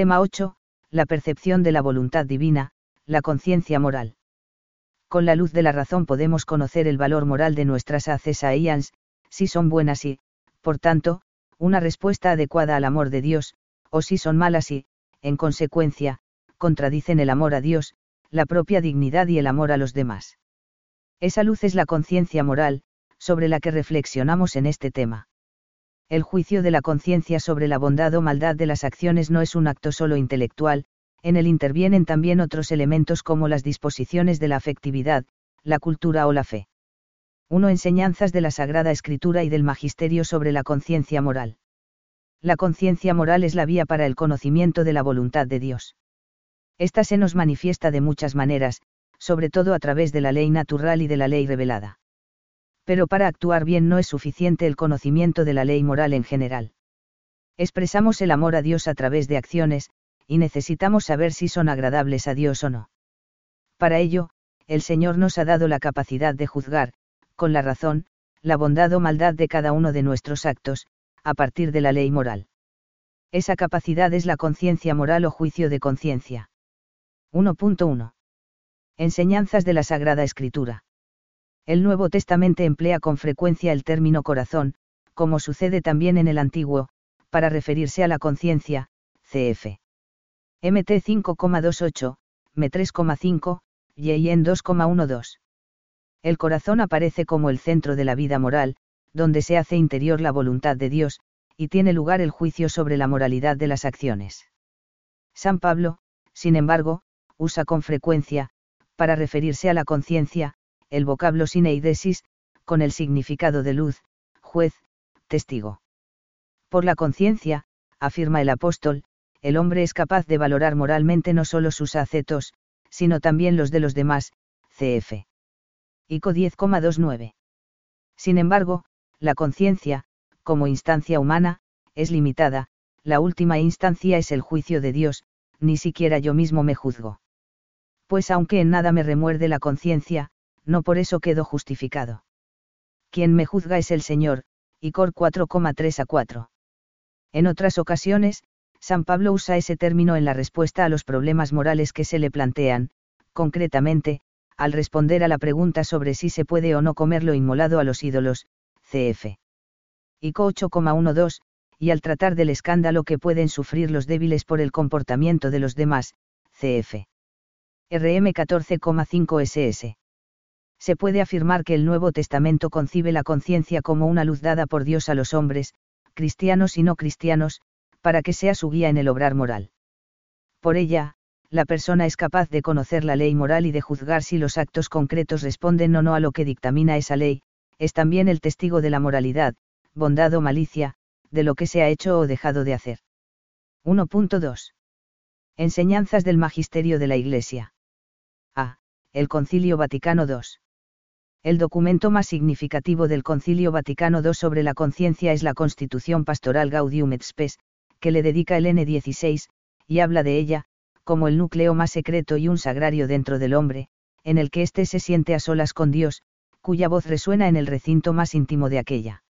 Tema 8. La percepción de la voluntad divina, la conciencia moral. Con la luz de la razón podemos conocer el valor moral de nuestras accesaíans, si son buenas y, por tanto, una respuesta adecuada al amor de Dios, o si son malas y, en consecuencia, contradicen el amor a Dios, la propia dignidad y el amor a los demás. Esa luz es la conciencia moral, sobre la que reflexionamos en este tema. El juicio de la conciencia sobre la bondad o maldad de las acciones no es un acto solo intelectual, en él intervienen también otros elementos como las disposiciones de la afectividad, la cultura o la fe. 1. Enseñanzas de la Sagrada Escritura y del Magisterio sobre la conciencia moral. La conciencia moral es la vía para el conocimiento de la voluntad de Dios. Esta se nos manifiesta de muchas maneras, sobre todo a través de la ley natural y de la ley revelada. Pero para actuar bien no es suficiente el conocimiento de la ley moral en general. Expresamos el amor a Dios a través de acciones, y necesitamos saber si son agradables a Dios o no. Para ello, el Señor nos ha dado la capacidad de juzgar, con la razón, la bondad o maldad de cada uno de nuestros actos, a partir de la ley moral. Esa capacidad es la conciencia moral o juicio de conciencia. 1.1. Enseñanzas de la Sagrada Escritura. El Nuevo Testamento emplea con frecuencia el término corazón, como sucede también en el Antiguo, para referirse a la conciencia, cf. MT 5,28, M 3,5, y en 2,12 el corazón aparece como el centro de la vida moral, donde se hace interior la voluntad de Dios, y tiene lugar el juicio sobre la moralidad de las acciones. San Pablo, sin embargo, usa con frecuencia, para referirse a la conciencia, el vocablo sineidesis, con el significado de luz, juez, testigo. Por la conciencia, afirma el apóstol, el hombre es capaz de valorar moralmente no solo sus acetos, sino también los de los demás, cf. ICO 10,29. Sin embargo, la conciencia, como instancia humana, es limitada, la última instancia es el juicio de Dios, ni siquiera yo mismo me juzgo. Pues aunque en nada me remuerde la conciencia, no por eso quedo justificado. Quien me juzga es el Señor, Icor 4,3 a 4. En otras ocasiones, San Pablo usa ese término en la respuesta a los problemas morales que se le plantean, concretamente, al responder a la pregunta sobre si se puede o no comer lo inmolado a los ídolos, cf. ICO 8,12, y al tratar del escándalo que pueden sufrir los débiles por el comportamiento de los demás, cf. RM 14,5 SS. Se puede afirmar que el Nuevo Testamento concibe la conciencia como una luz dada por Dios a los hombres, cristianos y no cristianos, para que sea su guía en el obrar moral. Por ella, la persona es capaz de conocer la ley moral y de juzgar si los actos concretos responden o no a lo que dictamina esa ley, es también el testigo de la moralidad, bondad o malicia, de lo que se ha hecho o dejado de hacer. 1.2. Enseñanzas del Magisterio de la Iglesia. A. El Concilio Vaticano II. El documento más significativo del Concilio Vaticano II sobre la conciencia es la Constitución Pastoral Gaudium et Spes, que le dedica el N16, y habla de ella, como el núcleo más secreto y un sagrario dentro del hombre, en el que éste se siente a solas con Dios, cuya voz resuena en el recinto más íntimo de aquella.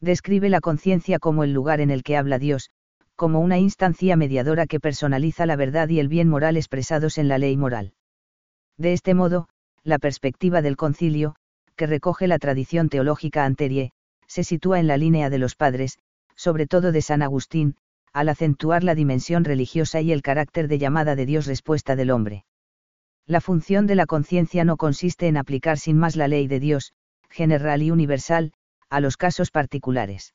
Describe la conciencia como el lugar en el que habla Dios, como una instancia mediadora que personaliza la verdad y el bien moral expresados en la ley moral. De este modo, la perspectiva del concilio, que recoge la tradición teológica anterie, se sitúa en la línea de los padres, sobre todo de San Agustín, al acentuar la dimensión religiosa y el carácter de llamada de Dios respuesta del hombre. La función de la conciencia no consiste en aplicar sin más la ley de Dios, general y universal, a los casos particulares.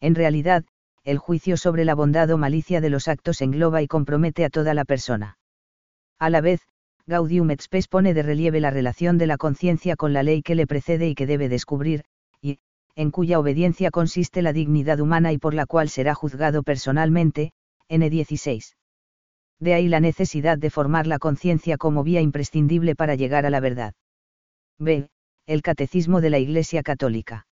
En realidad, el juicio sobre la bondad o malicia de los actos engloba y compromete a toda la persona. A la vez, Gaudium et Spes pone de relieve la relación de la conciencia con la ley que le precede y que debe descubrir, en cuya obediencia consiste la dignidad humana y por la cual será juzgado personalmente, N16. De ahí la necesidad de formar la conciencia como vía imprescindible para llegar a la verdad. B. El Catecismo de la Iglesia Católica.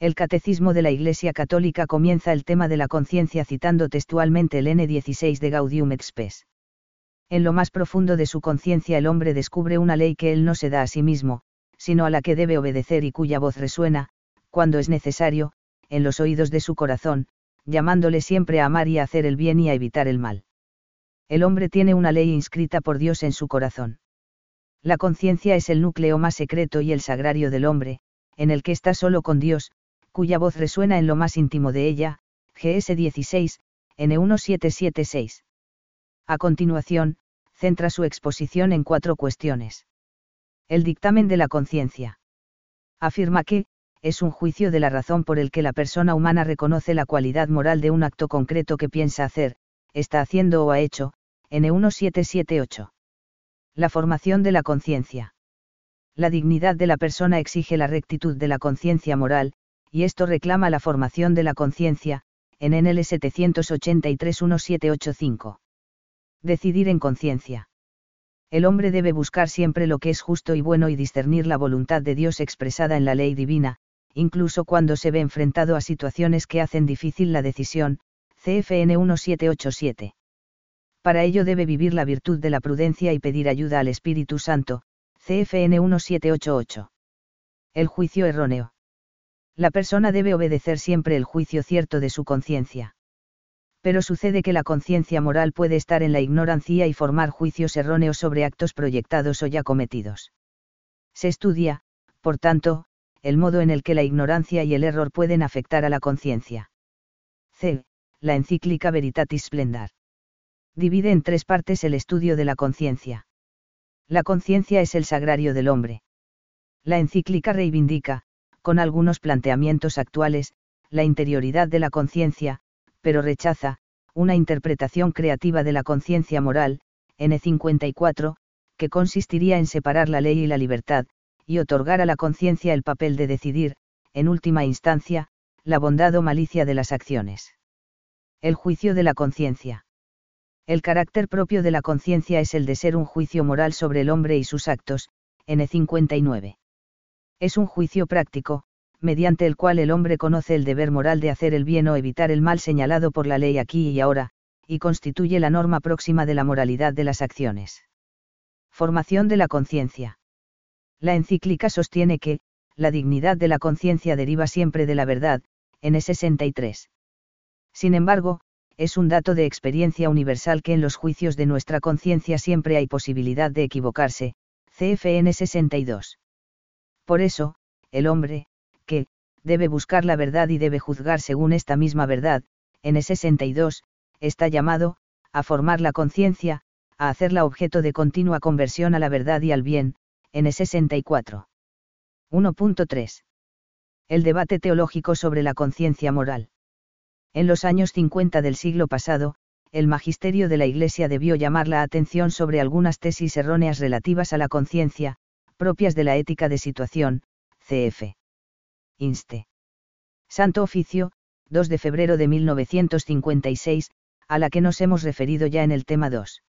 El Catecismo de la Iglesia Católica comienza el tema de la conciencia citando textualmente el N16 de Gaudium et Spes. En lo más profundo de su conciencia el hombre descubre una ley que él no se da a sí mismo, sino a la que debe obedecer y cuya voz resuena, cuando es necesario, en los oídos de su corazón, llamándole siempre a amar y a hacer el bien y a evitar el mal. El hombre tiene una ley inscrita por Dios en su corazón. La conciencia es el núcleo más secreto y el sagrario del hombre, en el que está solo con Dios, cuya voz resuena en lo más íntimo de ella, GS 16, N1776. A continuación, centra su exposición en cuatro cuestiones. El dictamen de la conciencia. Afirma que, es un juicio de la razón por el que la persona humana reconoce la cualidad moral de un acto concreto que piensa hacer, está haciendo o ha hecho, N1778. La formación de la conciencia. La dignidad de la persona exige la rectitud de la conciencia moral, y esto reclama la formación de la conciencia, en NL 783-1785. Decidir en conciencia. El hombre debe buscar siempre lo que es justo y bueno y discernir la voluntad de Dios expresada en la ley divina, incluso cuando se ve enfrentado a situaciones que hacen difícil la decisión, CFN 1787. Para ello debe vivir la virtud de la prudencia y pedir ayuda al Espíritu Santo, CFN 1788. El juicio erróneo. La persona debe obedecer siempre el juicio cierto de su conciencia. Pero sucede que la conciencia moral puede estar en la ignorancia y formar juicios erróneos sobre actos proyectados o ya cometidos. Se estudia, por tanto, el modo en el que la ignorancia y el error pueden afectar a la conciencia. C. La encíclica Veritatis Splendor. Divide en tres partes el estudio de la conciencia. La conciencia es el sagrario del hombre. La encíclica reivindica, con algunos planteamientos actuales, la interioridad de la conciencia, pero rechaza, una interpretación creativa de la conciencia moral, N54, que consistiría en separar la ley y la libertad, y otorgar a la conciencia el papel de decidir, en última instancia, la bondad o malicia de las acciones. El juicio de la conciencia. El carácter propio de la conciencia es el de ser un juicio moral sobre el hombre y sus actos, N59. Es un juicio práctico, mediante el cual el hombre conoce el deber moral de hacer el bien o evitar el mal señalado por la ley aquí y ahora, y constituye la norma próxima de la moralidad de las acciones. Formación de la conciencia. La encíclica sostiene que, la dignidad de la conciencia deriva siempre de la verdad, en 63. Sin embargo, es un dato de experiencia universal que en los juicios de nuestra conciencia siempre hay posibilidad de equivocarse, CFN 62. Por eso, el hombre, debe buscar la verdad y debe juzgar según esta misma verdad, en 62, está llamado, a formar la conciencia, a hacerla objeto de continua conversión a la verdad y al bien, N64. 1.3. El debate teológico sobre la conciencia moral. En los años 50 del siglo pasado, el magisterio de la Iglesia debió llamar la atención sobre algunas tesis erróneas relativas a la conciencia, propias de la ética de situación, CF. Inste. Santo Oficio, 2 de febrero de 1956, a la que nos hemos referido ya en el tema 2.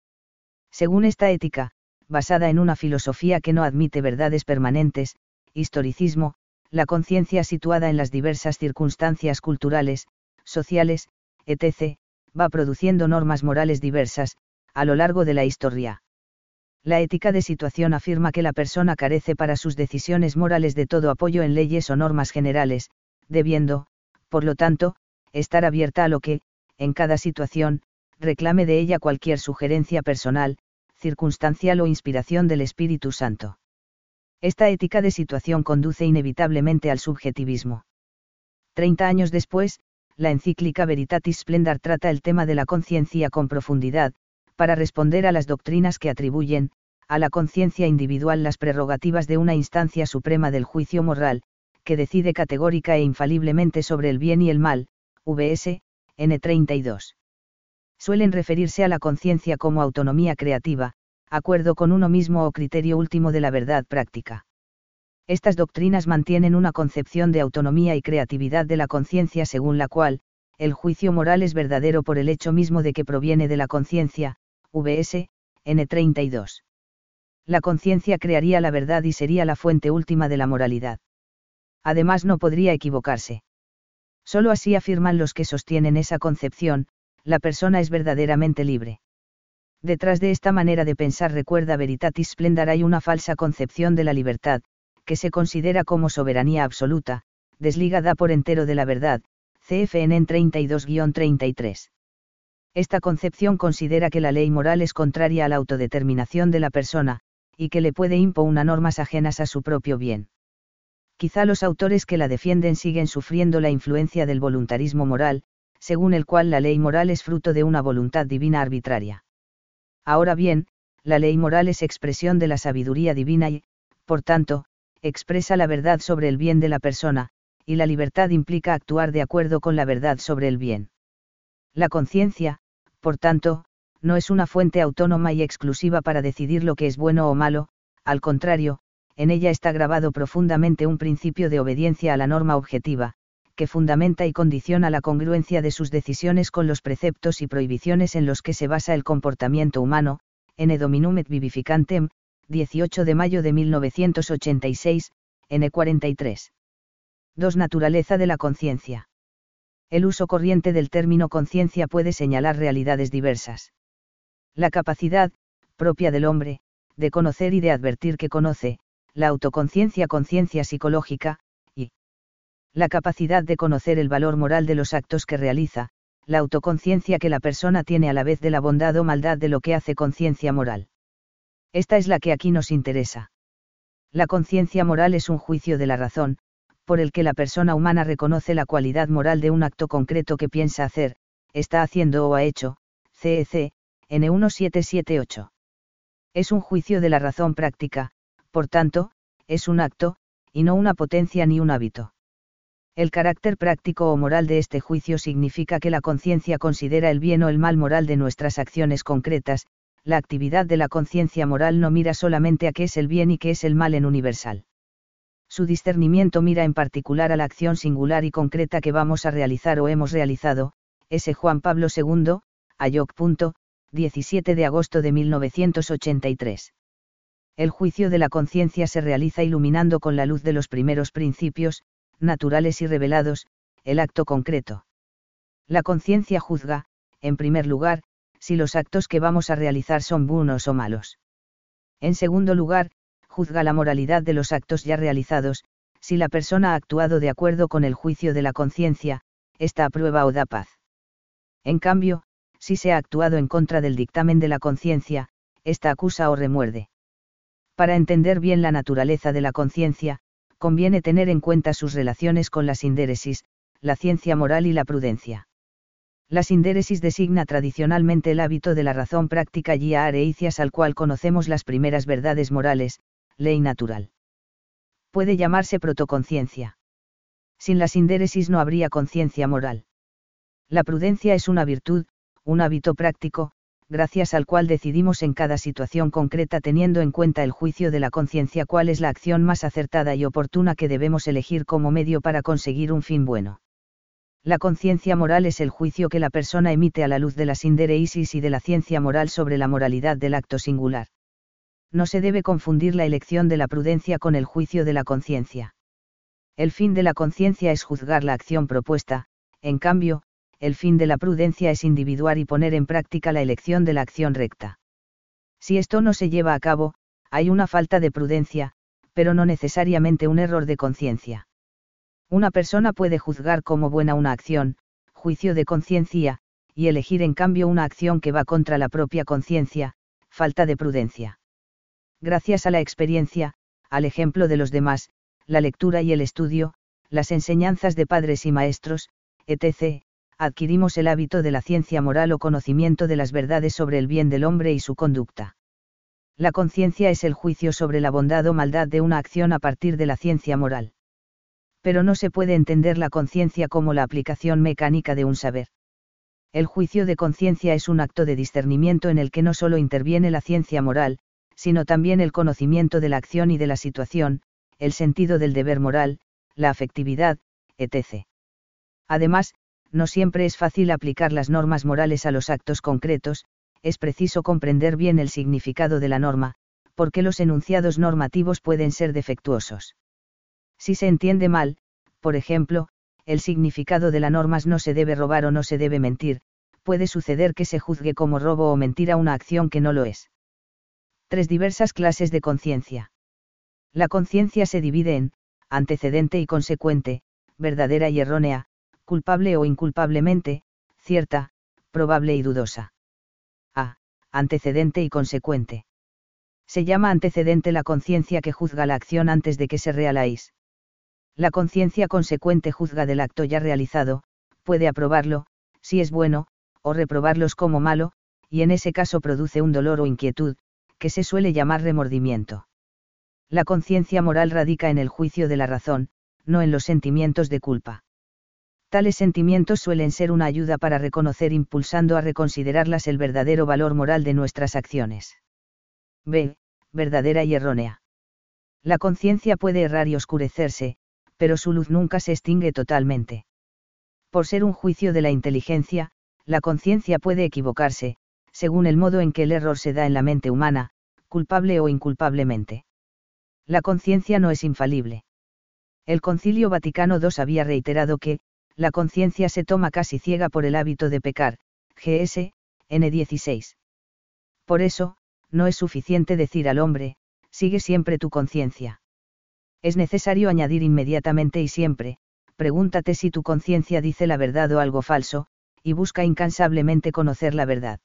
Según esta ética, basada en una filosofía que no admite verdades permanentes, historicismo, la conciencia situada en las diversas circunstancias culturales, sociales, etc., va produciendo normas morales diversas, a lo largo de la historia. La ética de situación afirma que la persona carece para sus decisiones morales de todo apoyo en leyes o normas generales, debiendo, por lo tanto, estar abierta a lo que, en cada situación, reclame de ella cualquier sugerencia personal, circunstancial o inspiración del Espíritu Santo. Esta ética de situación conduce inevitablemente al subjetivismo. Treinta años después, la encíclica Veritatis Splendor trata el tema de la conciencia con profundidad, para responder a las doctrinas que atribuyen, a la conciencia individual las prerrogativas de una instancia suprema del juicio moral, que decide categórica e infaliblemente sobre el bien y el mal, VS, N32 suelen referirse a la conciencia como autonomía creativa, acuerdo con uno mismo o criterio último de la verdad práctica. Estas doctrinas mantienen una concepción de autonomía y creatividad de la conciencia según la cual, el juicio moral es verdadero por el hecho mismo de que proviene de la conciencia, VS, N32. La conciencia crearía la verdad y sería la fuente última de la moralidad. Además no podría equivocarse. Solo así afirman los que sostienen esa concepción, la persona es verdaderamente libre. Detrás de esta manera de pensar recuerda Veritatis Splendor hay una falsa concepción de la libertad, que se considera como soberanía absoluta, desligada por entero de la verdad, CFN 32-33. Esta concepción considera que la ley moral es contraria a la autodeterminación de la persona, y que le puede imponer normas ajenas a su propio bien. Quizá los autores que la defienden siguen sufriendo la influencia del voluntarismo moral, según el cual la ley moral es fruto de una voluntad divina arbitraria. Ahora bien, la ley moral es expresión de la sabiduría divina y, por tanto, expresa la verdad sobre el bien de la persona, y la libertad implica actuar de acuerdo con la verdad sobre el bien. La conciencia, por tanto, no es una fuente autónoma y exclusiva para decidir lo que es bueno o malo, al contrario, en ella está grabado profundamente un principio de obediencia a la norma objetiva, que fundamenta y condiciona la congruencia de sus decisiones con los preceptos y prohibiciones en los que se basa el comportamiento humano, en Dominum et Vivificantem, 18 de mayo de 1986, N43. 2. Naturaleza de la conciencia. El uso corriente del término conciencia puede señalar realidades diversas. La capacidad, propia del hombre, de conocer y de advertir que conoce, la autoconciencia conciencia psicológica, y la capacidad de conocer el valor moral de los actos que realiza, la autoconciencia que la persona tiene a la vez de la bondad o maldad de lo que hace conciencia moral. Esta es la que aquí nos interesa. La conciencia moral es un juicio de la razón, por el que la persona humana reconoce la cualidad moral de un acto concreto que piensa hacer, está haciendo o ha hecho, CEC, N1778. Es un juicio de la razón práctica, por tanto, es un acto, y no una potencia ni un hábito. El carácter práctico o moral de este juicio significa que la conciencia considera el bien o el mal moral de nuestras acciones concretas, la actividad de la conciencia moral no mira solamente a qué es el bien y qué es el mal en universal. Su discernimiento mira en particular a la acción singular y concreta que vamos a realizar o hemos realizado, S. Juan Pablo II, Ayoc. 17 de agosto de 1983. El juicio de la conciencia se realiza iluminando con la luz de los primeros principios, naturales y revelados, el acto concreto. La conciencia juzga, en primer lugar, si los actos que vamos a realizar son buenos o malos. En segundo lugar, juzga la moralidad de los actos ya realizados, si la persona ha actuado de acuerdo con el juicio de la conciencia, esta aprueba o da paz. En cambio, si se ha actuado en contra del dictamen de la conciencia, esta acusa o remuerde. Para entender bien la naturaleza de la conciencia, conviene tener en cuenta sus relaciones con la sindéresis, la ciencia moral y la prudencia. La sindéresis designa tradicionalmente el hábito de la razón práctica y areicias al cual conocemos las primeras verdades morales, ley natural. Puede llamarse protoconciencia. Sin la sindéresis no habría conciencia moral. La prudencia es una virtud, un hábito práctico, gracias al cual decidimos en cada situación concreta teniendo en cuenta el juicio de la conciencia cuál es la acción más acertada y oportuna que debemos elegir como medio para conseguir un fin bueno. La conciencia moral es el juicio que la persona emite a la luz de la sindereisis y de la ciencia moral sobre la moralidad del acto singular. No se debe confundir la elección de la prudencia con el juicio de la conciencia. El fin de la conciencia es juzgar la acción propuesta, en cambio, el fin de la prudencia es individuar y poner en práctica la elección de la acción recta. Si esto no se lleva a cabo, hay una falta de prudencia, pero no necesariamente un error de conciencia. Una persona puede juzgar como buena una acción, juicio de conciencia, y elegir en cambio una acción que va contra la propia conciencia, falta de prudencia. Gracias a la experiencia, al ejemplo de los demás, la lectura y el estudio, las enseñanzas de padres y maestros, etc., adquirimos el hábito de la ciencia moral o conocimiento de las verdades sobre el bien del hombre y su conducta. La conciencia es el juicio sobre la bondad o maldad de una acción a partir de la ciencia moral. Pero no se puede entender la conciencia como la aplicación mecánica de un saber. El juicio de conciencia es un acto de discernimiento en el que no solo interviene la ciencia moral, sino también el conocimiento de la acción y de la situación, el sentido del deber moral, la afectividad, etc. Además, no siempre es fácil aplicar las normas morales a los actos concretos, es preciso comprender bien el significado de la norma, porque los enunciados normativos pueden ser defectuosos. Si se entiende mal, por ejemplo, el significado de la norma no se debe robar o no se debe mentir, puede suceder que se juzgue como robo o mentira una acción que no lo es. Tres diversas clases de conciencia. La conciencia se divide en, antecedente y consecuente, verdadera y errónea, culpable o inculpablemente, cierta, probable y dudosa. A. Antecedente y consecuente. Se llama antecedente la conciencia que juzga la acción antes de que se realice. La conciencia consecuente juzga del acto ya realizado, puede aprobarlo, si es bueno, o reprobarlos como malo, y en ese caso produce un dolor o inquietud, que se suele llamar remordimiento. La conciencia moral radica en el juicio de la razón, no en los sentimientos de culpa. Tales sentimientos suelen ser una ayuda para reconocer impulsando a reconsiderarlas el verdadero valor moral de nuestras acciones. B. Verdadera y errónea. La conciencia puede errar y oscurecerse, pero su luz nunca se extingue totalmente. Por ser un juicio de la inteligencia, la conciencia puede equivocarse, según el modo en que el error se da en la mente humana, culpable o inculpablemente. La conciencia no es infalible. El Concilio Vaticano II había reiterado que, la conciencia se toma casi ciega por el hábito de pecar, GS, N16. Por eso, no es suficiente decir al hombre, sigue siempre tu conciencia. Es necesario añadir inmediatamente y siempre, pregúntate si tu conciencia dice la verdad o algo falso, y busca incansablemente conocer la verdad.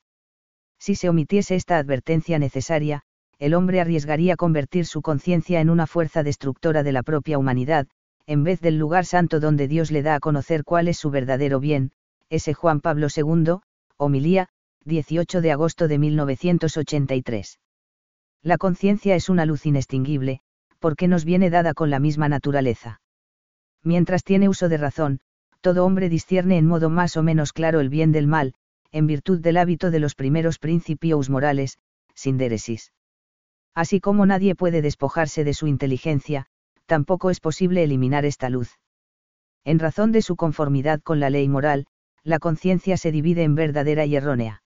Si se omitiese esta advertencia necesaria, el hombre arriesgaría convertir su conciencia en una fuerza destructora de la propia humanidad, en vez del lugar santo donde Dios le da a conocer cuál es su verdadero bien, ese Juan Pablo II, homilía, 18 de agosto de 1983. La conciencia es una luz inextinguible, porque nos viene dada con la misma naturaleza. Mientras tiene uso de razón, todo hombre discierne en modo más o menos claro el bien del mal, en virtud del hábito de los primeros principios morales, sin déresis. Así como nadie puede despojarse de su inteligencia, tampoco es posible eliminar esta luz. En razón de su conformidad con la ley moral, la conciencia se divide en verdadera y errónea.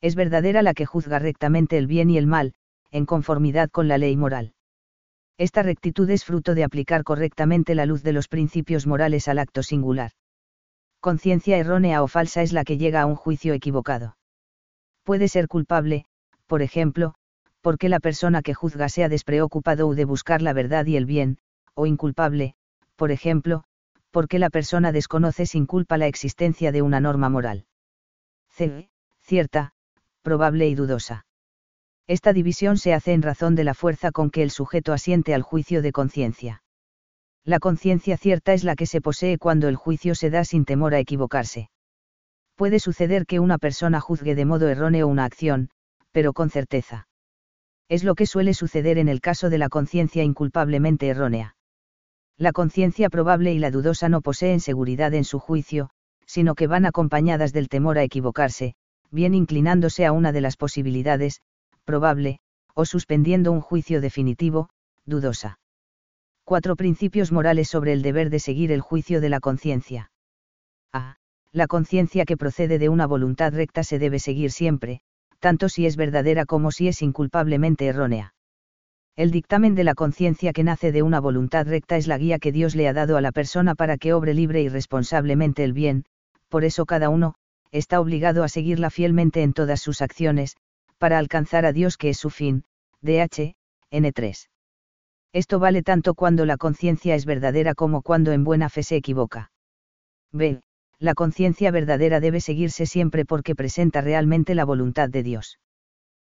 Es verdadera la que juzga rectamente el bien y el mal, en conformidad con la ley moral. Esta rectitud es fruto de aplicar correctamente la luz de los principios morales al acto singular. Conciencia errónea o falsa es la que llega a un juicio equivocado. Puede ser culpable, por ejemplo, porque la persona que juzga sea despreocupado de buscar la verdad y el bien, o inculpable, por ejemplo, porque la persona desconoce sin culpa la existencia de una norma moral. C. Cierta, probable y dudosa. Esta división se hace en razón de la fuerza con que el sujeto asiente al juicio de conciencia. La conciencia cierta es la que se posee cuando el juicio se da sin temor a equivocarse. Puede suceder que una persona juzgue de modo erróneo una acción, pero con certeza. Es lo que suele suceder en el caso de la conciencia inculpablemente errónea. La conciencia probable y la dudosa no poseen seguridad en su juicio, sino que van acompañadas del temor a equivocarse, bien inclinándose a una de las posibilidades, probable, o suspendiendo un juicio definitivo, dudosa. Cuatro principios morales sobre el deber de seguir el juicio de la conciencia. A. La conciencia que procede de una voluntad recta se debe seguir siempre, tanto si es verdadera como si es inculpablemente errónea. El dictamen de la conciencia que nace de una voluntad recta es la guía que Dios le ha dado a la persona para que obre libre y responsablemente el bien, por eso cada uno, está obligado a seguirla fielmente en todas sus acciones, para alcanzar a Dios que es su fin, DH, N3. Esto vale tanto cuando la conciencia es verdadera como cuando en buena fe se equivoca. B. La conciencia verdadera debe seguirse siempre porque presenta realmente la voluntad de Dios.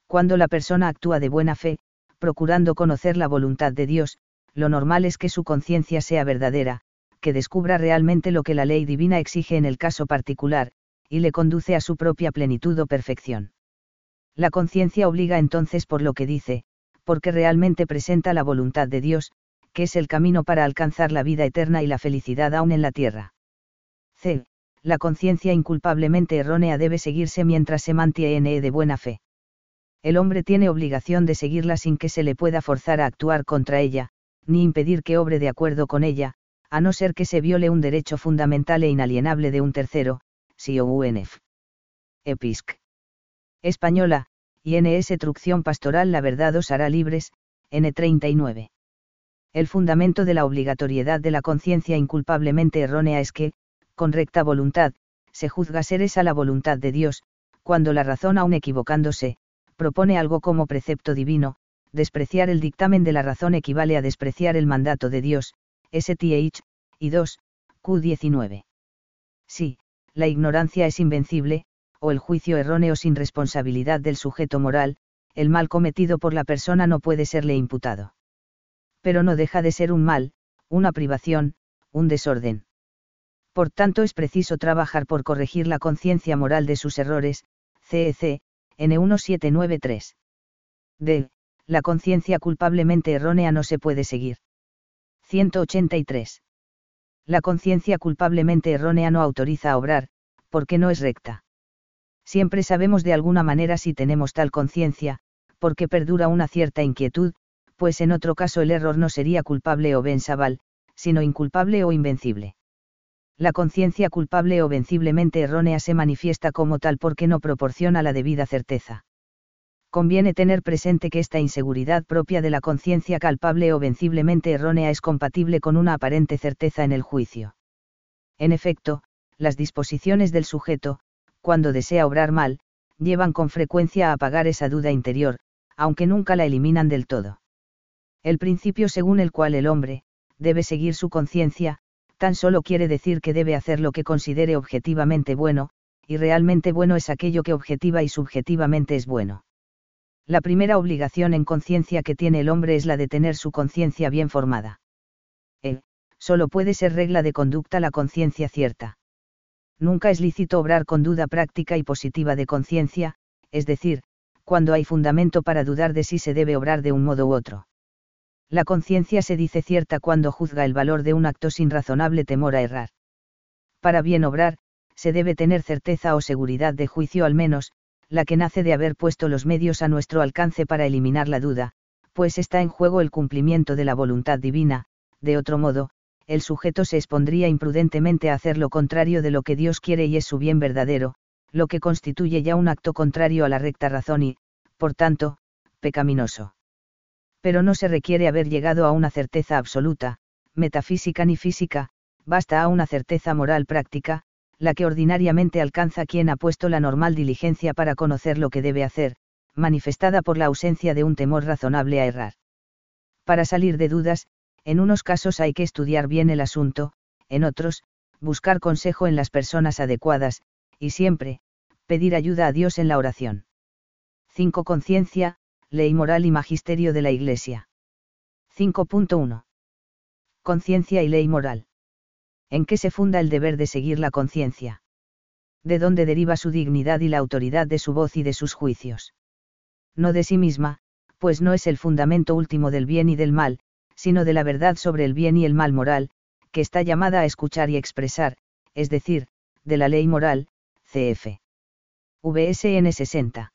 Cuando la persona actúa de buena fe, procurando conocer la voluntad de Dios, lo normal es que su conciencia sea verdadera, que descubra realmente lo que la ley divina exige en el caso particular, y le conduce a su propia plenitud o perfección. La conciencia obliga entonces por lo que dice, porque realmente presenta la voluntad de Dios, que es el camino para alcanzar la vida eterna y la felicidad aún en la tierra. C. La conciencia inculpablemente errónea debe seguirse mientras se mantiene de buena fe. El hombre tiene obligación de seguirla sin que se le pueda forzar a actuar contra ella, ni impedir que obre de acuerdo con ella, a no ser que se viole un derecho fundamental e inalienable de un tercero, si o UNF. Episc. Española, INS Trucción Pastoral La Verdad os hará libres, N39. El fundamento de la obligatoriedad de la conciencia inculpablemente errónea es que, con recta voluntad, se juzga ser esa la voluntad de Dios, cuando la razón aun equivocándose, propone algo como precepto divino, despreciar el dictamen de la razón equivale a despreciar el mandato de Dios, STH, y 2, Q19. Sí, la ignorancia es invencible, o el juicio erróneo sin responsabilidad del sujeto moral, el mal cometido por la persona no puede serle imputado. Pero no deja de ser un mal, una privación, un desorden. Por tanto es preciso trabajar por corregir la conciencia moral de sus errores, CEC, N1793. D. La conciencia culpablemente errónea no se puede seguir. 183. La conciencia culpablemente errónea no autoriza a obrar, porque no es recta. Siempre sabemos de alguna manera si tenemos tal conciencia, porque perdura una cierta inquietud, pues en otro caso el error no sería culpable o vensabal, sino inculpable o invencible. La conciencia culpable o venciblemente errónea se manifiesta como tal porque no proporciona la debida certeza. Conviene tener presente que esta inseguridad propia de la conciencia culpable o venciblemente errónea es compatible con una aparente certeza en el juicio. En efecto, las disposiciones del sujeto, cuando desea obrar mal, llevan con frecuencia a apagar esa duda interior, aunque nunca la eliminan del todo. El principio según el cual el hombre, debe seguir su conciencia, tan solo quiere decir que debe hacer lo que considere objetivamente bueno, y realmente bueno es aquello que objetiva y subjetivamente es bueno. La primera obligación en conciencia que tiene el hombre es la de tener su conciencia bien formada. Él, solo puede ser regla de conducta la conciencia cierta nunca es lícito obrar con duda práctica y positiva de conciencia, es decir, cuando hay fundamento para dudar de si se debe obrar de un modo u otro. La conciencia se dice cierta cuando juzga el valor de un acto sin razonable temor a errar. Para bien obrar, se debe tener certeza o seguridad de juicio al menos, la que nace de haber puesto los medios a nuestro alcance para eliminar la duda, pues está en juego el cumplimiento de la voluntad divina, de otro modo, el sujeto se expondría imprudentemente a hacer lo contrario de lo que Dios quiere y es su bien verdadero, lo que constituye ya un acto contrario a la recta razón y, por tanto, pecaminoso. Pero no se requiere haber llegado a una certeza absoluta, metafísica ni física, basta a una certeza moral práctica, la que ordinariamente alcanza quien ha puesto la normal diligencia para conocer lo que debe hacer, manifestada por la ausencia de un temor razonable a errar. Para salir de dudas, en unos casos hay que estudiar bien el asunto, en otros, buscar consejo en las personas adecuadas, y siempre, pedir ayuda a Dios en la oración. 5. Conciencia, ley moral y magisterio de la Iglesia. 5.1. Conciencia y ley moral. ¿En qué se funda el deber de seguir la conciencia? ¿De dónde deriva su dignidad y la autoridad de su voz y de sus juicios? No de sí misma, pues no es el fundamento último del bien y del mal, sino de la verdad sobre el bien y el mal moral, que está llamada a escuchar y expresar, es decir, de la ley moral, cf. VSN 60.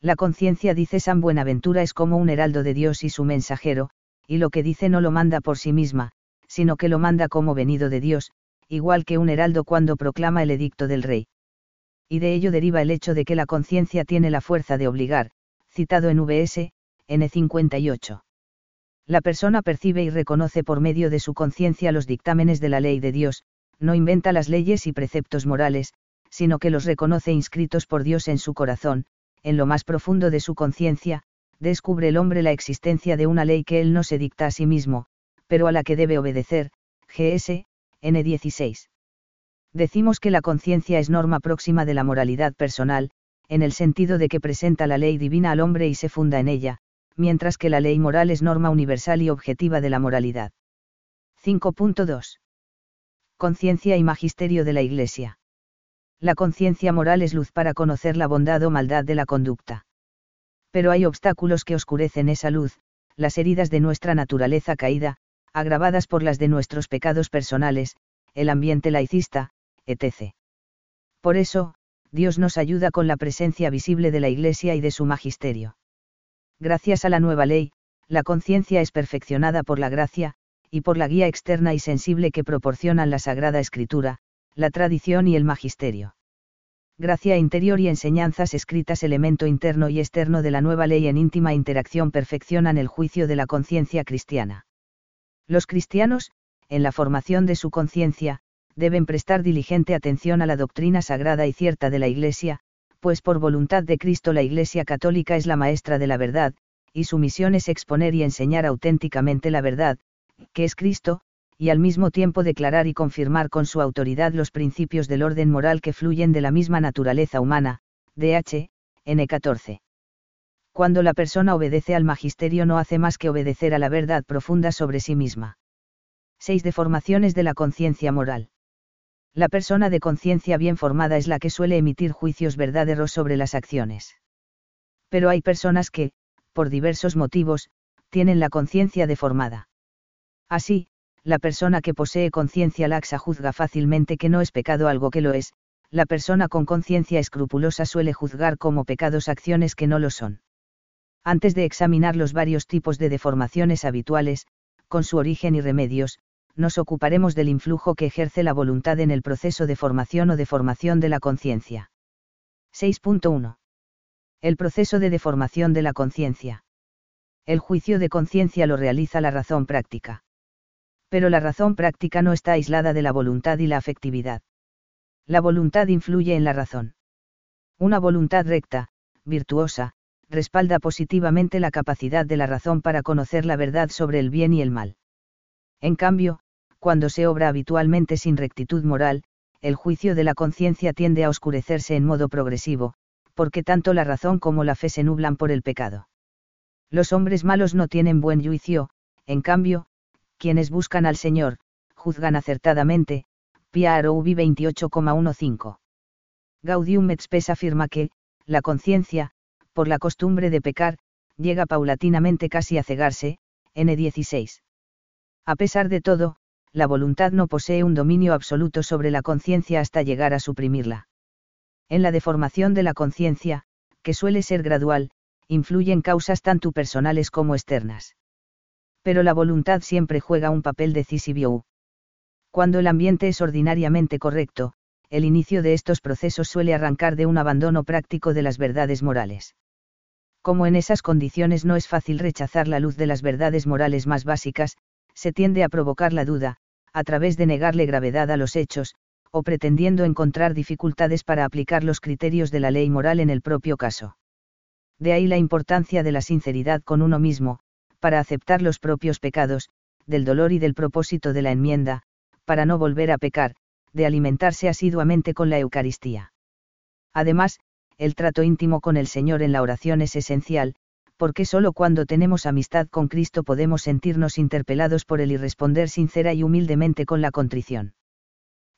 La conciencia dice San Buenaventura es como un heraldo de Dios y su mensajero, y lo que dice no lo manda por sí misma, sino que lo manda como venido de Dios, igual que un heraldo cuando proclama el edicto del rey. Y de ello deriva el hecho de que la conciencia tiene la fuerza de obligar, citado en VS, N58 la persona percibe y reconoce por medio de su conciencia los dictámenes de la ley de Dios, no inventa las leyes y preceptos morales, sino que los reconoce inscritos por Dios en su corazón, en lo más profundo de su conciencia, descubre el hombre la existencia de una ley que él no se dicta a sí mismo, pero a la que debe obedecer, GS, N16. Decimos que la conciencia es norma próxima de la moralidad personal, en el sentido de que presenta la ley divina al hombre y se funda en ella, mientras que la ley moral es norma universal y objetiva de la moralidad. 5.2. Conciencia y magisterio de la Iglesia. La conciencia moral es luz para conocer la bondad o maldad de la conducta. Pero hay obstáculos que oscurecen esa luz, las heridas de nuestra naturaleza caída, agravadas por las de nuestros pecados personales, el ambiente laicista, etc. Por eso, Dios nos ayuda con la presencia visible de la Iglesia y de su magisterio. Gracias a la nueva ley, la conciencia es perfeccionada por la gracia, y por la guía externa y sensible que proporcionan la Sagrada Escritura, la tradición y el magisterio. Gracia interior y enseñanzas escritas elemento interno y externo de la nueva ley en íntima interacción perfeccionan el juicio de la conciencia cristiana. Los cristianos, en la formación de su conciencia, deben prestar diligente atención a la doctrina sagrada y cierta de la Iglesia, pues por voluntad de Cristo la Iglesia Católica es la maestra de la verdad, y su misión es exponer y enseñar auténticamente la verdad, que es Cristo, y al mismo tiempo declarar y confirmar con su autoridad los principios del orden moral que fluyen de la misma naturaleza humana, DH, N14. Cuando la persona obedece al magisterio no hace más que obedecer a la verdad profunda sobre sí misma. 6. Deformaciones de la conciencia moral. La persona de conciencia bien formada es la que suele emitir juicios verdaderos sobre las acciones. Pero hay personas que, por diversos motivos, tienen la conciencia deformada. Así, la persona que posee conciencia laxa juzga fácilmente que no es pecado algo que lo es, la persona con conciencia escrupulosa suele juzgar como pecados acciones que no lo son. Antes de examinar los varios tipos de deformaciones habituales, con su origen y remedios, nos ocuparemos del influjo que ejerce la voluntad en el proceso de formación o deformación de la conciencia. 6.1. El proceso de deformación de la conciencia. El juicio de conciencia lo realiza la razón práctica pero la razón práctica no está aislada de la voluntad y la afectividad. La voluntad influye en la razón. Una voluntad recta, virtuosa, respalda positivamente la capacidad de la razón para conocer la verdad sobre el bien y el mal. En cambio, cuando se obra habitualmente sin rectitud moral, el juicio de la conciencia tiende a oscurecerse en modo progresivo, porque tanto la razón como la fe se nublan por el pecado. Los hombres malos no tienen buen juicio, en cambio, quienes buscan al Señor, juzgan acertadamente, Ubi 28,15. Gaudium et Spes afirma que, la conciencia, por la costumbre de pecar, llega paulatinamente casi a cegarse, N16. A pesar de todo, la voluntad no posee un dominio absoluto sobre la conciencia hasta llegar a suprimirla. En la deformación de la conciencia, que suele ser gradual, influyen causas tanto personales como externas pero la voluntad siempre juega un papel decisivo. Cuando el ambiente es ordinariamente correcto, el inicio de estos procesos suele arrancar de un abandono práctico de las verdades morales. Como en esas condiciones no es fácil rechazar la luz de las verdades morales más básicas, se tiende a provocar la duda, a través de negarle gravedad a los hechos, o pretendiendo encontrar dificultades para aplicar los criterios de la ley moral en el propio caso. De ahí la importancia de la sinceridad con uno mismo, para aceptar los propios pecados, del dolor y del propósito de la enmienda, para no volver a pecar, de alimentarse asiduamente con la Eucaristía. Además, el trato íntimo con el Señor en la oración es esencial, porque solo cuando tenemos amistad con Cristo podemos sentirnos interpelados por Él y responder sincera y humildemente con la contrición.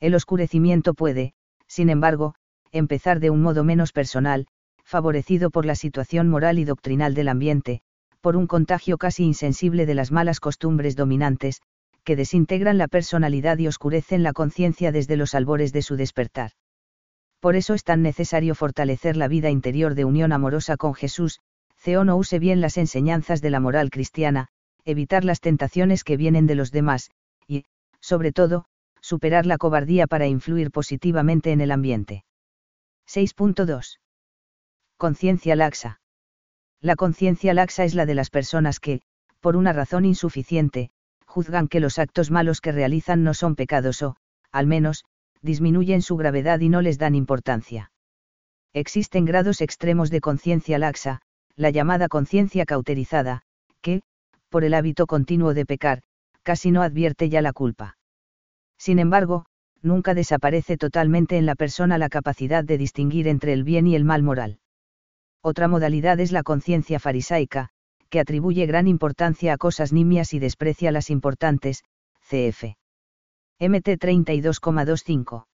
El oscurecimiento puede, sin embargo, empezar de un modo menos personal, favorecido por la situación moral y doctrinal del ambiente, por un contagio casi insensible de las malas costumbres dominantes, que desintegran la personalidad y oscurecen la conciencia desde los albores de su despertar. Por eso es tan necesario fortalecer la vida interior de unión amorosa con Jesús, no use bien las enseñanzas de la moral cristiana, evitar las tentaciones que vienen de los demás, y, sobre todo, superar la cobardía para influir positivamente en el ambiente. 6.2. Conciencia laxa. La conciencia laxa es la de las personas que, por una razón insuficiente, juzgan que los actos malos que realizan no son pecados o, al menos, disminuyen su gravedad y no les dan importancia. Existen grados extremos de conciencia laxa, la llamada conciencia cauterizada, que, por el hábito continuo de pecar, casi no advierte ya la culpa. Sin embargo, nunca desaparece totalmente en la persona la capacidad de distinguir entre el bien y el mal moral. Otra modalidad es la conciencia farisaica, que atribuye gran importancia a cosas nimias y desprecia las importantes, cf. MT 32,25.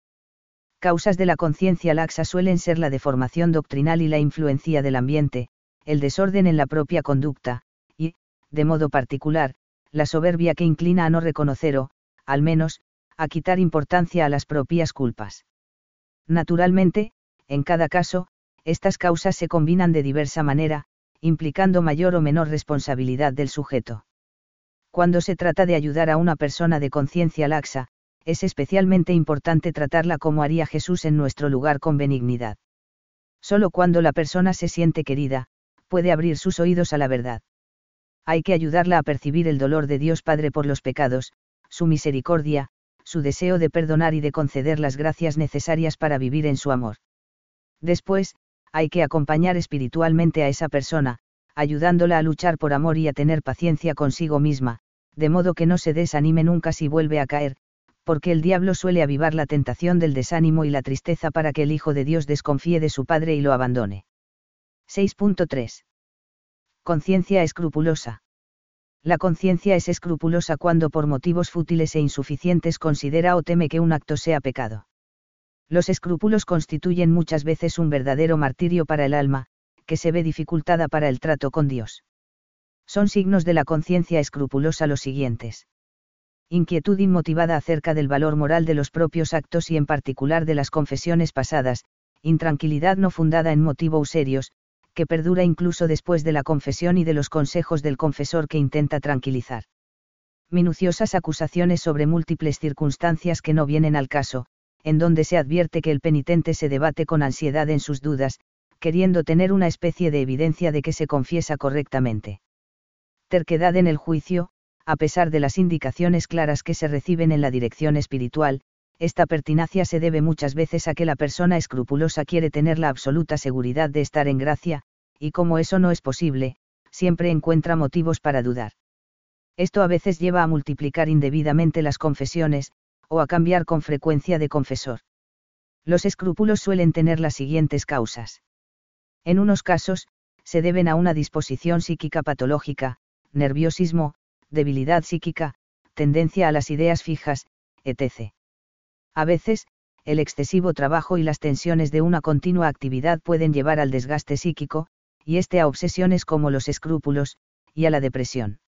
Causas de la conciencia laxa suelen ser la deformación doctrinal y la influencia del ambiente, el desorden en la propia conducta, y, de modo particular, la soberbia que inclina a no reconocer o, al menos, a quitar importancia a las propias culpas. Naturalmente, en cada caso, estas causas se combinan de diversa manera, implicando mayor o menor responsabilidad del sujeto. Cuando se trata de ayudar a una persona de conciencia laxa, es especialmente importante tratarla como haría Jesús en nuestro lugar con benignidad. Solo cuando la persona se siente querida, puede abrir sus oídos a la verdad. Hay que ayudarla a percibir el dolor de Dios Padre por los pecados, su misericordia, su deseo de perdonar y de conceder las gracias necesarias para vivir en su amor. Después, hay que acompañar espiritualmente a esa persona, ayudándola a luchar por amor y a tener paciencia consigo misma, de modo que no se desanime nunca si vuelve a caer, porque el diablo suele avivar la tentación del desánimo y la tristeza para que el Hijo de Dios desconfíe de su Padre y lo abandone. 6.3. Conciencia escrupulosa. La conciencia es escrupulosa cuando por motivos fútiles e insuficientes considera o teme que un acto sea pecado. Los escrúpulos constituyen muchas veces un verdadero martirio para el alma, que se ve dificultada para el trato con Dios. Son signos de la conciencia escrupulosa los siguientes inquietud inmotivada acerca del valor moral de los propios actos y en particular de las confesiones pasadas, intranquilidad no fundada en motivos serios, que perdura incluso después de la confesión y de los consejos del confesor que intenta tranquilizar. Minuciosas acusaciones sobre múltiples circunstancias que no vienen al caso, en donde se advierte que el penitente se debate con ansiedad en sus dudas, queriendo tener una especie de evidencia de que se confiesa correctamente. Terquedad en el juicio, a pesar de las indicaciones claras que se reciben en la dirección espiritual, esta pertinacia se debe muchas veces a que la persona escrupulosa quiere tener la absoluta seguridad de estar en gracia, y como eso no es posible, siempre encuentra motivos para dudar. Esto a veces lleva a multiplicar indebidamente las confesiones, o a cambiar con frecuencia de confesor. Los escrúpulos suelen tener las siguientes causas. En unos casos, se deben a una disposición psíquica patológica, nerviosismo, debilidad psíquica, tendencia a las ideas fijas, etc. A veces, el excesivo trabajo y las tensiones de una continua actividad pueden llevar al desgaste psíquico, y este a obsesiones como los escrúpulos, y a la depresión.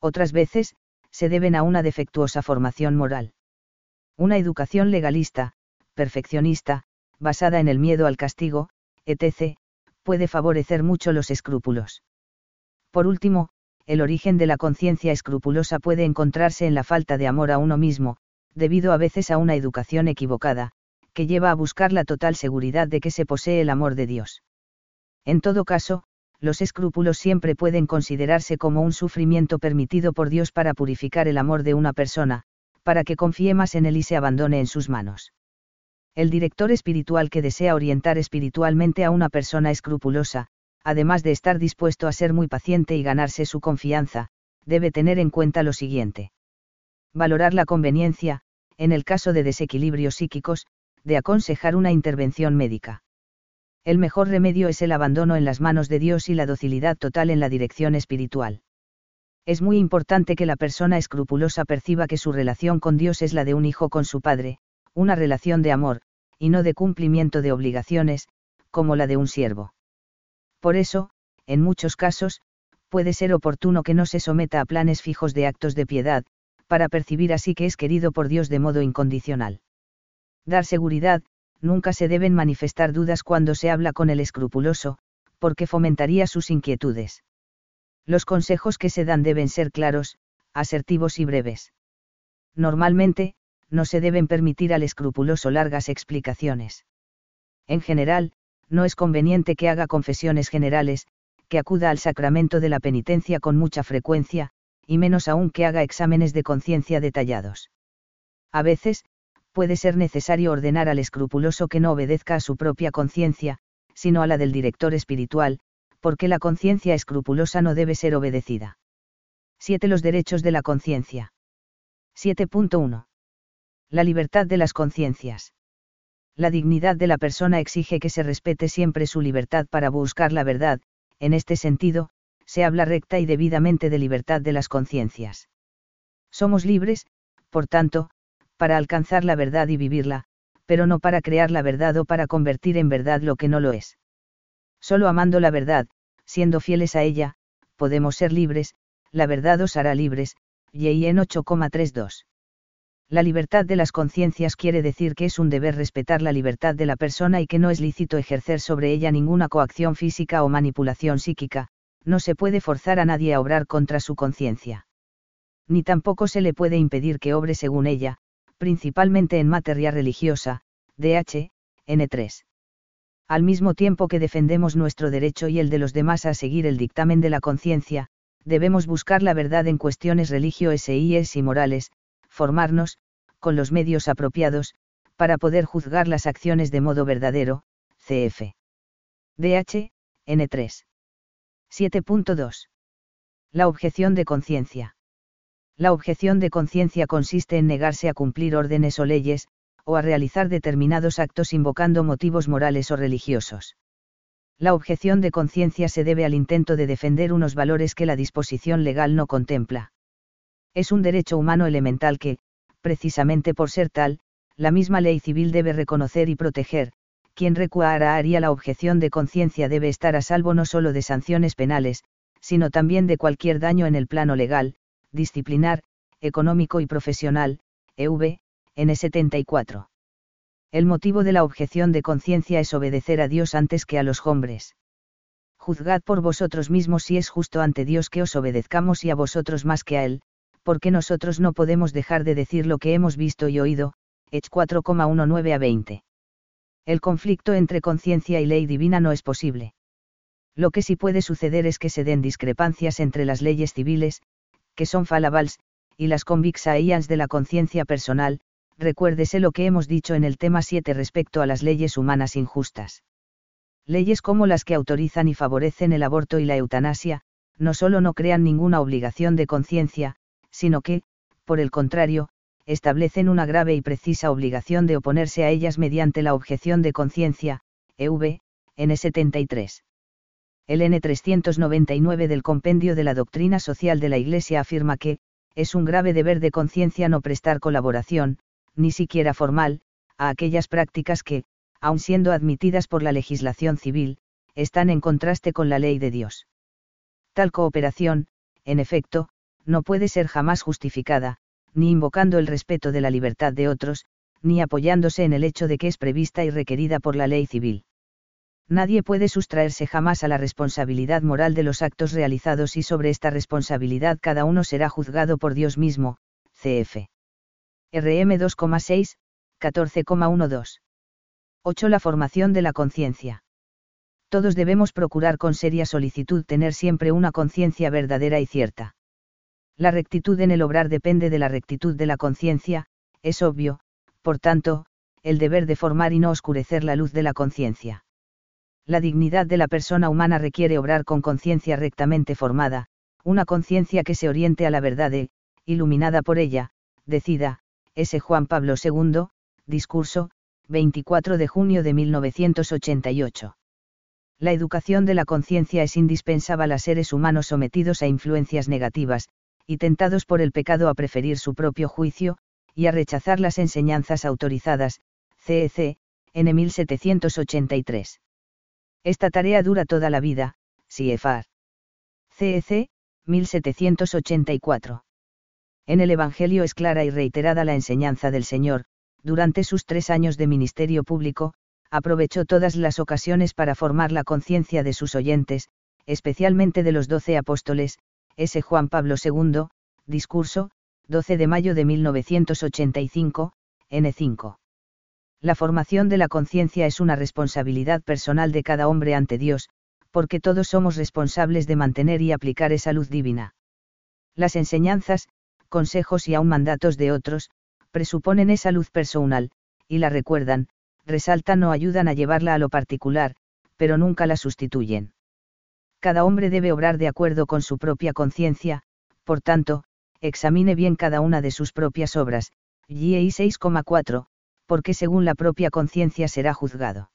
Otras veces, se deben a una defectuosa formación moral. Una educación legalista, perfeccionista, basada en el miedo al castigo, etc., puede favorecer mucho los escrúpulos. Por último, el origen de la conciencia escrupulosa puede encontrarse en la falta de amor a uno mismo, debido a veces a una educación equivocada, que lleva a buscar la total seguridad de que se posee el amor de Dios. En todo caso, los escrúpulos siempre pueden considerarse como un sufrimiento permitido por Dios para purificar el amor de una persona, para que confíe más en él y se abandone en sus manos. El director espiritual que desea orientar espiritualmente a una persona escrupulosa, además de estar dispuesto a ser muy paciente y ganarse su confianza, debe tener en cuenta lo siguiente. Valorar la conveniencia, en el caso de desequilibrios psíquicos, de aconsejar una intervención médica. El mejor remedio es el abandono en las manos de Dios y la docilidad total en la dirección espiritual. Es muy importante que la persona escrupulosa perciba que su relación con Dios es la de un hijo con su padre, una relación de amor, y no de cumplimiento de obligaciones, como la de un siervo. Por eso, en muchos casos, puede ser oportuno que no se someta a planes fijos de actos de piedad, para percibir así que es querido por Dios de modo incondicional. Dar seguridad, nunca se deben manifestar dudas cuando se habla con el escrupuloso, porque fomentaría sus inquietudes. Los consejos que se dan deben ser claros, asertivos y breves. Normalmente, no se deben permitir al escrupuloso largas explicaciones. En general, no es conveniente que haga confesiones generales, que acuda al sacramento de la penitencia con mucha frecuencia, y menos aún que haga exámenes de conciencia detallados. A veces, puede ser necesario ordenar al escrupuloso que no obedezca a su propia conciencia, sino a la del director espiritual, porque la conciencia escrupulosa no debe ser obedecida. 7. Los derechos de la conciencia. 7.1. La libertad de las conciencias la dignidad de la persona exige que se respete siempre su libertad para buscar la verdad, en este sentido, se habla recta y debidamente de libertad de las conciencias. Somos libres, por tanto, para alcanzar la verdad y vivirla, pero no para crear la verdad o para convertir en verdad lo que no lo es. Solo amando la verdad, siendo fieles a ella, podemos ser libres, la verdad os hará libres, en 8,32. La libertad de las conciencias quiere decir que es un deber respetar la libertad de la persona y que no es lícito ejercer sobre ella ninguna coacción física o manipulación psíquica, no se puede forzar a nadie a obrar contra su conciencia. Ni tampoco se le puede impedir que obre según ella, principalmente en materia religiosa, DH, N3. Al mismo tiempo que defendemos nuestro derecho y el de los demás a seguir el dictamen de la conciencia, debemos buscar la verdad en cuestiones religiosas y morales, formarnos, con los medios apropiados, para poder juzgar las acciones de modo verdadero, cf. DH, N3. 7.2. La objeción de conciencia. La objeción de conciencia consiste en negarse a cumplir órdenes o leyes, o a realizar determinados actos invocando motivos morales o religiosos. La objeción de conciencia se debe al intento de defender unos valores que la disposición legal no contempla. Es un derecho humano elemental que, precisamente por ser tal, la misma ley civil debe reconocer y proteger, quien recuara haría la objeción de conciencia debe estar a salvo no solo de sanciones penales, sino también de cualquier daño en el plano legal, disciplinar, económico y profesional, EV, N74. El motivo de la objeción de conciencia es obedecer a Dios antes que a los hombres. Juzgad por vosotros mismos si es justo ante Dios que os obedezcamos y a vosotros más que a Él, porque nosotros no podemos dejar de decir lo que hemos visto y oído, H 4,19 a 20 el conflicto entre conciencia y ley divina no es posible. Lo que sí puede suceder es que se den discrepancias entre las leyes civiles, que son falables, y las convicciones de la conciencia personal, recuérdese lo que hemos dicho en el tema 7 respecto a las leyes humanas injustas. Leyes como las que autorizan y favorecen el aborto y la eutanasia, no solo no crean ninguna obligación de conciencia, sino que, por el contrario, establecen una grave y precisa obligación de oponerse a ellas mediante la objeción de conciencia, EV, N73. El N399 del Compendio de la Doctrina Social de la Iglesia afirma que, es un grave deber de conciencia no prestar colaboración, ni siquiera formal, a aquellas prácticas que, aun siendo admitidas por la legislación civil, están en contraste con la ley de Dios. Tal cooperación, en efecto, no puede ser jamás justificada, ni invocando el respeto de la libertad de otros, ni apoyándose en el hecho de que es prevista y requerida por la ley civil. Nadie puede sustraerse jamás a la responsabilidad moral de los actos realizados y sobre esta responsabilidad cada uno será juzgado por Dios mismo, cf. RM 2,6, 14,12. 8. La formación de la conciencia. Todos debemos procurar con seria solicitud tener siempre una conciencia verdadera y cierta. La rectitud en el obrar depende de la rectitud de la conciencia, es obvio, por tanto, el deber de formar y no oscurecer la luz de la conciencia. La dignidad de la persona humana requiere obrar con conciencia rectamente formada, una conciencia que se oriente a la verdad e, iluminada por ella, decida, ese Juan Pablo II, discurso, 24 de junio de 1988. La educación de la conciencia es indispensable a seres humanos sometidos a influencias negativas, y tentados por el pecado a preferir su propio juicio, y a rechazar las enseñanzas autorizadas, CEC, en 1783. Esta tarea dura toda la vida, CIEFAR. CEC, 1784. En el Evangelio es clara y reiterada la enseñanza del Señor, durante sus tres años de ministerio público, aprovechó todas las ocasiones para formar la conciencia de sus oyentes, especialmente de los doce apóstoles, S. Juan Pablo II, discurso, 12 de mayo de 1985, N5. La formación de la conciencia es una responsabilidad personal de cada hombre ante Dios, porque todos somos responsables de mantener y aplicar esa luz divina. Las enseñanzas, consejos y aún mandatos de otros, presuponen esa luz personal, y la recuerdan, resaltan o ayudan a llevarla a lo particular, pero nunca la sustituyen cada hombre debe obrar de acuerdo con su propia conciencia, por tanto, examine bien cada una de sus propias obras, GI 6,4, porque según la propia conciencia será juzgado.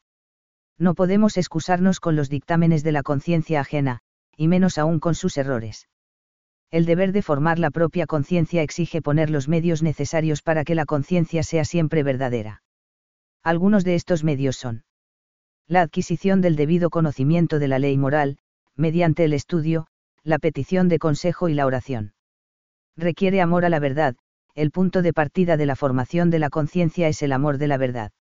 No podemos excusarnos con los dictámenes de la conciencia ajena, y menos aún con sus errores. El deber de formar la propia conciencia exige poner los medios necesarios para que la conciencia sea siempre verdadera. Algunos de estos medios son la adquisición del debido conocimiento de la ley moral, mediante el estudio, la petición de consejo y la oración. Requiere amor a la verdad, el punto de partida de la formación de la conciencia es el amor de la verdad.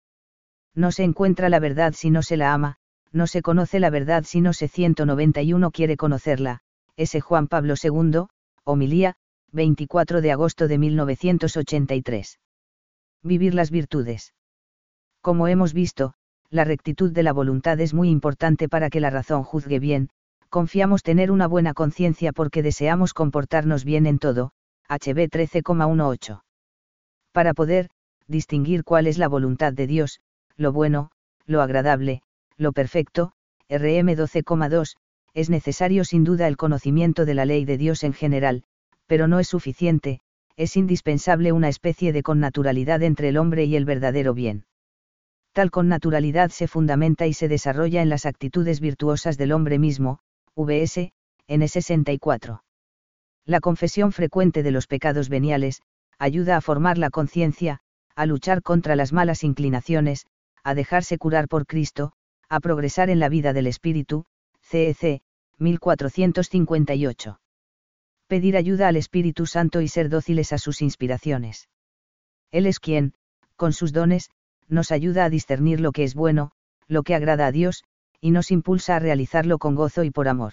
No se encuentra la verdad si no se la ama, no se conoce la verdad si no se 191 quiere conocerla, ese Juan Pablo II, homilía, 24 de agosto de 1983. Vivir las virtudes. Como hemos visto, la rectitud de la voluntad es muy importante para que la razón juzgue bien, confiamos tener una buena conciencia porque deseamos comportarnos bien en todo, HB 13,18. Para poder, distinguir cuál es la voluntad de Dios, lo bueno, lo agradable, lo perfecto, RM 12,2, es necesario sin duda el conocimiento de la ley de Dios en general, pero no es suficiente, es indispensable una especie de connaturalidad entre el hombre y el verdadero bien. Tal connaturalidad se fundamenta y se desarrolla en las actitudes virtuosas del hombre mismo, vs. N 64. La confesión frecuente de los pecados veniales, ayuda a formar la conciencia, a luchar contra las malas inclinaciones, a dejarse curar por Cristo, a progresar en la vida del Espíritu, CEC, 1458. Pedir ayuda al Espíritu Santo y ser dóciles a sus inspiraciones. Él es quien, con sus dones, nos ayuda a discernir lo que es bueno, lo que agrada a Dios, y nos impulsa a realizarlo con gozo y por amor.